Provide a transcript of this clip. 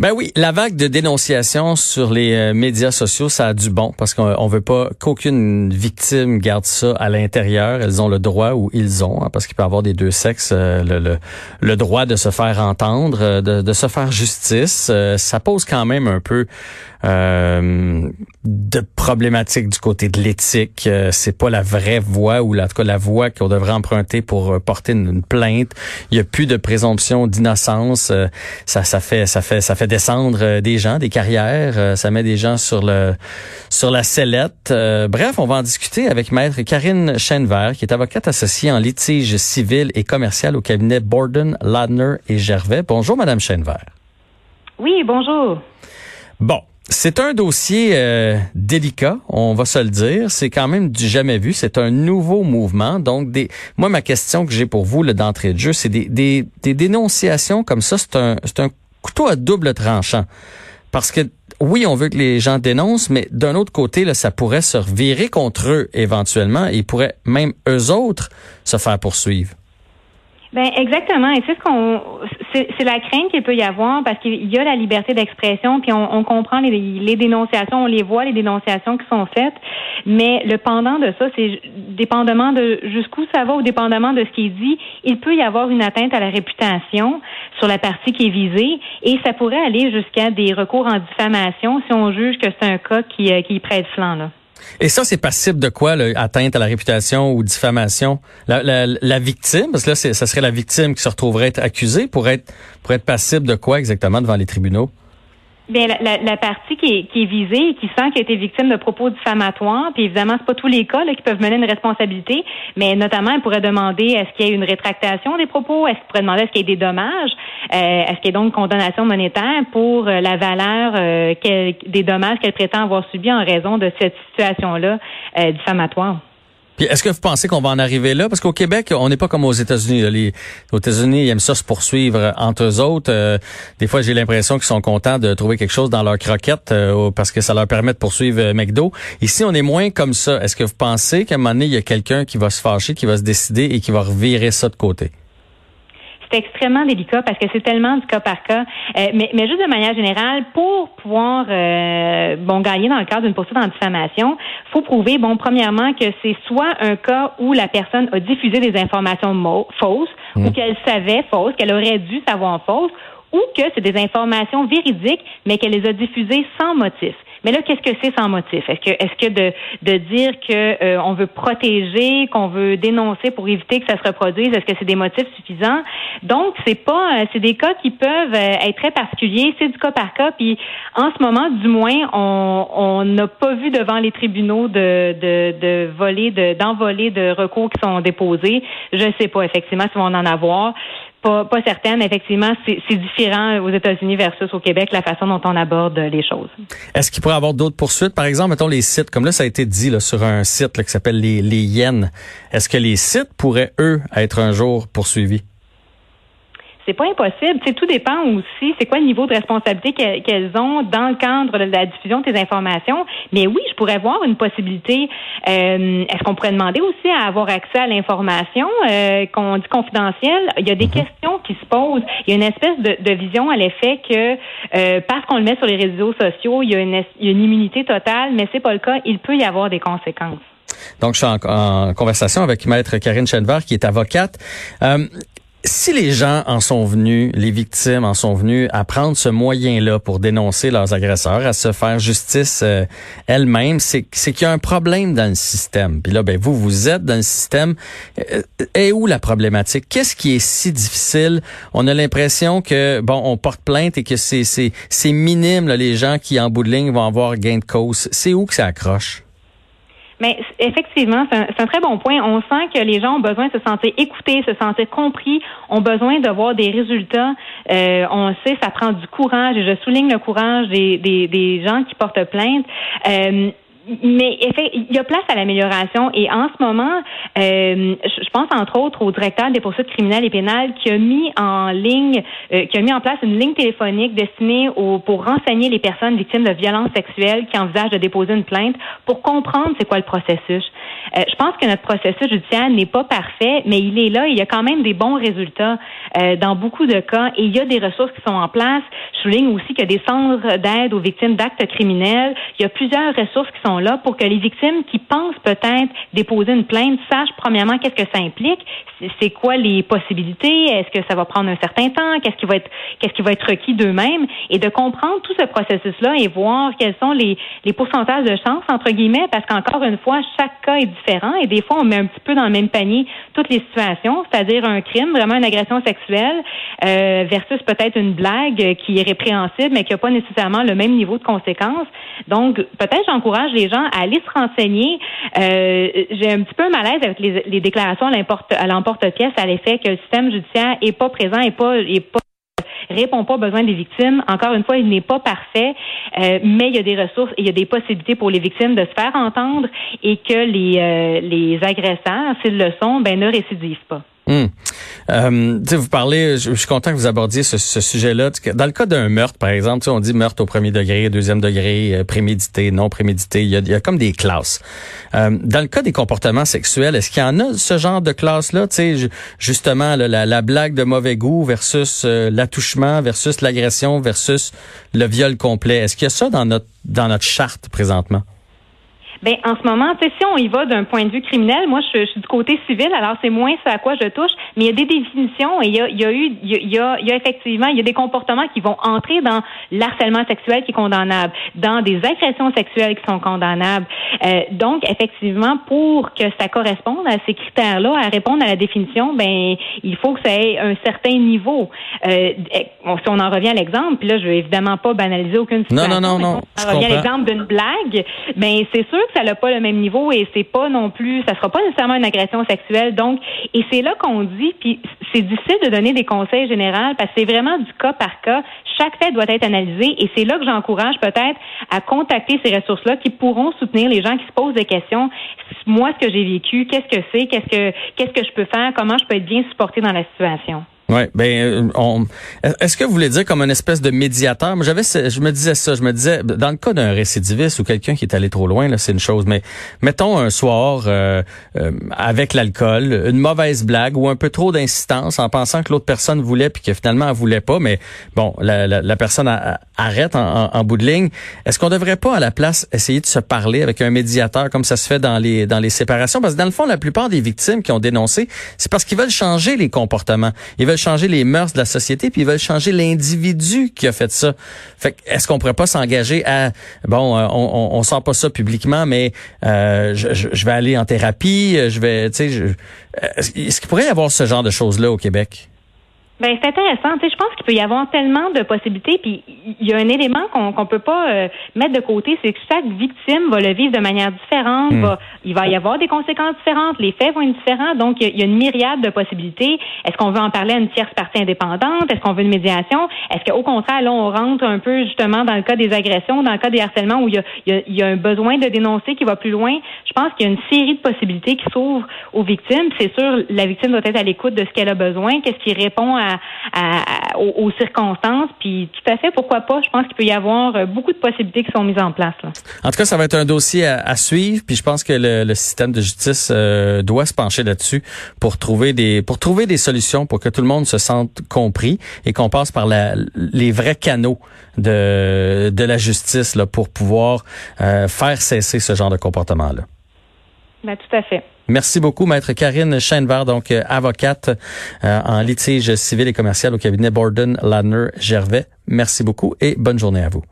Ben oui, la vague de dénonciation sur les euh, médias sociaux, ça a du bon parce qu'on veut pas qu'aucune victime garde ça à l'intérieur. Elles ont le droit ou ils ont, hein, parce qu'il peut y avoir des deux sexes, euh, le, le, droit de se faire entendre, euh, de, de se faire justice. ça pose quand même un peu de problématiques du côté de l'éthique. c'est pas la vraie voie ou en tout cas la voie qu'on devrait emprunter pour porter une, plainte. Il y a plus de présomption d'innocence. ça, ça fait, ça fait, ça fait descendre euh, des gens, des carrières, euh, ça met des gens sur le sur la sellette. Euh, bref, on va en discuter avec maître Karine Chenvert, qui est avocate associée en litige civil et commercial au cabinet Borden, Ladner et Gervais. Bonjour madame Chenvert. Oui, bonjour. Bon, c'est un dossier délicat, on va se le dire. C'est quand même du jamais vu. C'est un nouveau mouvement. Donc, des, moi, ma question que j'ai pour vous d'entrée de jeu, c'est des, des, des, dénonciations comme ça. C'est un, c'est un couteau à double tranchant. Parce que oui, on veut que les gens dénoncent, mais d'un autre côté, là, ça pourrait se revirer contre eux éventuellement. Et ils pourraient même eux autres se faire poursuivre. Ben exactement. Et c'est ce qu'on, c'est la crainte qu'il peut y avoir parce qu'il y a la liberté d'expression, puis on, on comprend les, les, dénonciations, on les voit les dénonciations qui sont faites, mais le pendant de ça, c'est dépendamment de jusqu'où ça va ou dépendamment de ce qui est dit, il peut y avoir une atteinte à la réputation sur la partie qui est visée, et ça pourrait aller jusqu'à des recours en diffamation si on juge que c'est un cas qui, euh, qui prête flanc là. Et ça, c'est passible de quoi, là, atteinte à la réputation ou diffamation? La, la, la victime, parce que là, ça serait la victime qui se retrouverait accusée pour être, pour être passible de quoi exactement devant les tribunaux? Bien, la, la, partie qui est, qui est visée et qui sent qu'elle a été victime de propos diffamatoires, puis évidemment, c'est pas tous les cas là, qui peuvent mener une responsabilité, mais notamment, elle pourrait demander est-ce qu'il y a une rétractation des propos, est-ce qu'il pourrait demander est-ce qu'il y a des dommages, euh, est-ce qu'il y a donc une condamnation monétaire pour euh, la valeur euh, des dommages qu'elle prétend avoir subis en raison de cette situation-là diffamatoire. Puis est-ce que vous pensez qu'on va en arriver là? Parce qu'au Québec, on n'est pas comme aux États-Unis. Les, aux États-Unis, ils aiment ça se poursuivre entre eux autres. Euh, des fois, j'ai l'impression qu'ils sont contents de trouver quelque chose dans leur croquette euh, parce que ça leur permet de poursuivre euh, McDo. Ici, on est moins comme ça. Est-ce que vous pensez qu'à un moment donné, il y a quelqu'un qui va se fâcher, qui va se décider et qui va revirer ça de côté? C'est extrêmement délicat parce que c'est tellement du cas par cas. Euh, mais, mais juste de manière générale, pour pouvoir euh, bon gagner dans le cadre d'une poursuite en diffamation, faut prouver bon premièrement que c'est soit un cas où la personne a diffusé des informations fausses ou mmh. qu'elle savait fausses, qu'elle aurait dû savoir fausses, ou que c'est des informations véridiques, mais qu'elle les a diffusées sans motif. Mais là, qu'est-ce que c'est sans motif? Est-ce que est-ce que de, de dire que euh, on veut protéger, qu'on veut dénoncer pour éviter que ça se reproduise, est-ce que c'est des motifs suffisants? Donc, c'est pas euh, c'est des cas qui peuvent euh, être très particuliers, c'est du cas par cas. Puis en ce moment du moins on n'a pas vu devant les tribunaux de de, de voler de d'envoler de recours qui sont déposés. Je sais pas effectivement si on en avoir pas, pas certaine. Effectivement, c'est différent aux États-Unis versus au Québec, la façon dont on aborde les choses. Est-ce qu'il pourrait y avoir d'autres poursuites? Par exemple, mettons les sites, comme là, ça a été dit là, sur un site qui s'appelle les, les Yens. Est-ce que les sites pourraient, eux, être un jour poursuivis? C'est pas impossible. Tout dépend aussi. C'est quoi le niveau de responsabilité qu'elles ont dans le cadre de la diffusion de tes informations. Mais oui, je pourrais voir une possibilité. Euh, est-ce qu'on pourrait demander aussi à avoir accès à l'information euh, qu'on dit confidentielle? Il y a des mhm. questions qui se posent. Il y a une espèce de, vision à l'effet que euh, parce qu'on le met sur les réseaux sociaux, il y a une, une immunité totale, mais c'est pas le cas. Il peut y avoir des conséquences. Donc, je suis en, conversation avec Maître Karine Chenvar, qui est avocate. Euh, si les gens en sont venus, les victimes en sont venus à prendre ce moyen-là pour dénoncer leurs agresseurs, à se faire justice euh, elles-mêmes, c'est qu'il y a un problème dans le système. Puis là, ben vous, vous êtes dans le système. Euh, et où la problématique? Qu'est-ce qui est si difficile? On a l'impression que bon, on porte plainte et que c'est c'est minime les gens qui en bout de ligne vont avoir gain de cause. C'est où que ça accroche? Mais effectivement, c'est un, très bon point. On sent que les gens ont besoin de se sentir écoutés, se sentir compris, ont besoin de voir des résultats. Euh, on sait, ça prend du courage, et je souligne le courage des, des, gens qui portent plainte. Euh, mais il y a place à l'amélioration et en ce moment, euh, je pense entre autres au directeur des poursuites criminelles et pénales qui a mis en ligne, euh, qui a mis en place une ligne téléphonique destinée au, pour renseigner les personnes victimes de violences sexuelles qui envisagent de déposer une plainte pour comprendre c'est quoi le processus. Euh, je pense que notre processus judiciaire n'est pas parfait, mais il est là. il y a quand même des bons résultats dans beaucoup de cas et il y a des ressources qui sont en place. Je souligne aussi qu'il y a des centres d'aide aux victimes d'actes criminels. Il y a plusieurs ressources qui sont pour que les victimes qui pensent peut-être déposer une plainte sachent premièrement qu'est-ce que ça implique, c'est quoi les possibilités, est-ce que ça va prendre un certain temps, qu'est-ce qui va être qu'est-ce qui va être requis d'eux-mêmes? Et de comprendre tout ce processus-là et voir quels sont les, les pourcentages de chance entre guillemets parce qu'encore une fois chaque cas est différent et des fois on met un petit peu dans le même panier toutes les situations, c'est-à-dire un crime, vraiment une agression sexuelle euh, versus peut-être une blague qui est répréhensible mais qui n'a pas nécessairement le même niveau de conséquences. Donc peut-être j'encourage les gens à se renseigner. Euh, j'ai un petit peu malaise avec les, déclarations à l'emporte-pièce à l'effet que le système judiciaire est pas présent et pas, est pas répond pas aux besoins des victimes. Encore une fois, il n'est pas parfait, euh, mais il y a des ressources et il y a des possibilités pour les victimes de se faire entendre et que les, euh, les agresseurs, s'ils le sont, ben, ne récidivent pas. Hum. Euh, vous parlez, je, suis content que vous abordiez ce, sujet-là. Dans le cas d'un meurtre, par exemple, on dit meurtre au premier degré, deuxième degré, euh, prémédité, non prémédité. Il y, a, y a comme des classes. Euh, dans le cas des comportements sexuels, est-ce qu'il y en a ce genre de classe-là? Justement, la, la, blague de mauvais goût versus euh, l'attouchement versus l'agression versus le viol complet. Est-ce qu'il y a ça dans notre dans notre charte présentement? Ben en ce moment, si on y va d'un point de vue criminel, moi je, suis du côté civil, alors c'est moins ce à quoi je touche, mais il y a des définitions et il y a, il y a eu, il y a, il y a effectivement, il y a des comportements qui vont entrer dans l'harcèlement sexuel qui est condamnable, dans des agressions sexuelles qui sont condamnables. Euh, donc effectivement, pour que ça corresponde à ces critères-là, à répondre à la définition, ben il faut que ça ait un certain niveau. Euh, si on en revient à l'exemple, puis là je vais évidemment pas banaliser aucune situation. Non non non non. Si on revient à l'exemple d'une blague, ben c'est sûr ça n'a pas le même niveau et c'est pas non plus, ça sera pas nécessairement une agression sexuelle. Donc, et c'est là qu'on dit, puis c'est difficile de donner des conseils généraux parce que c'est vraiment du cas par cas. Chaque fait doit être analysé et c'est là que j'encourage peut-être à contacter ces ressources-là qui pourront soutenir les gens qui se posent des questions. Moi, ce que j'ai vécu, qu'est-ce que c'est, qu'est-ce que qu'est-ce que je peux faire, comment je peux être bien supporté dans la situation. Ouais, ben, euh, on, est-ce que vous voulez dire comme une espèce de médiateur? J'avais, je me disais ça, je me disais, dans le cas d'un récidiviste ou quelqu'un qui est allé trop loin, là, c'est une chose. Mais mettons un soir euh, euh, avec l'alcool, une mauvaise blague ou un peu trop d'insistance en pensant que l'autre personne voulait puis que finalement elle voulait pas, mais bon, la, personne arrête en, en, bout de ligne. Est-ce qu'on devrait pas à la place essayer de se parler avec un médiateur comme ça se fait dans les dans les séparations? Parce que dans le fond, la plupart des victimes qui ont dénoncé, c'est parce qu'ils veulent changer les comportements. Ils veulent changer les mœurs de la société, puis ils veulent changer l'individu qui a fait ça. Fait est-ce qu'on pourrait pas s'engager à bon, euh, on, on, sent pas ça publiquement, mais euh, je, je, vais aller en thérapie, je vais, tu sais, est-ce qu'il pourrait y avoir ce genre de choses là au Québec? Ben c'est intéressant. Tu sais, je pense qu'il peut y avoir tellement de possibilités. Puis il y a un élément qu'on qu'on peut pas euh, mettre de côté, c'est que chaque victime va le vivre de manière différente. Hmm. Va, il va y avoir des conséquences différentes. Les faits vont être différents. Donc il y, a une myriade de possibilités. Est-ce qu'on veut en parler à une tierce partie indépendante? Est-ce qu'on veut une médiation? Est-ce qu'au contraire là on rentre un peu justement dans le cas des agressions, dans le cas des harcèlements où il y a, il y a, il y a un besoin de dénoncer qui va plus loin? Je pense qu'il y a une série de possibilités qui s'ouvrent aux victimes. C'est sûr, la victime doit être à l'écoute de ce qu'elle a besoin, qu'est-ce qui répond à aux, circonstances. Puis tout à fait, pourquoi pas? Je pense qu'il peut y avoir euh, beaucoup de possibilités qui sont mises en place. En tout cas, ça va être un dossier à, suivre. Puis je pense que le, système de justice euh, doit se pencher là-dessus pour trouver des pour trouver des solutions pour que tout le monde se sente compris et qu'on passe par la, les vrais canaux de de la justice là pour pouvoir euh, faire cesser ce genre de comportement là. Ben, tout à fait. Merci beaucoup, Maître Karine Scheinberg, donc euh, avocate euh, en litige civil et commercial au cabinet Borden, Ladner, Gervais. Merci beaucoup et bonne journée à vous.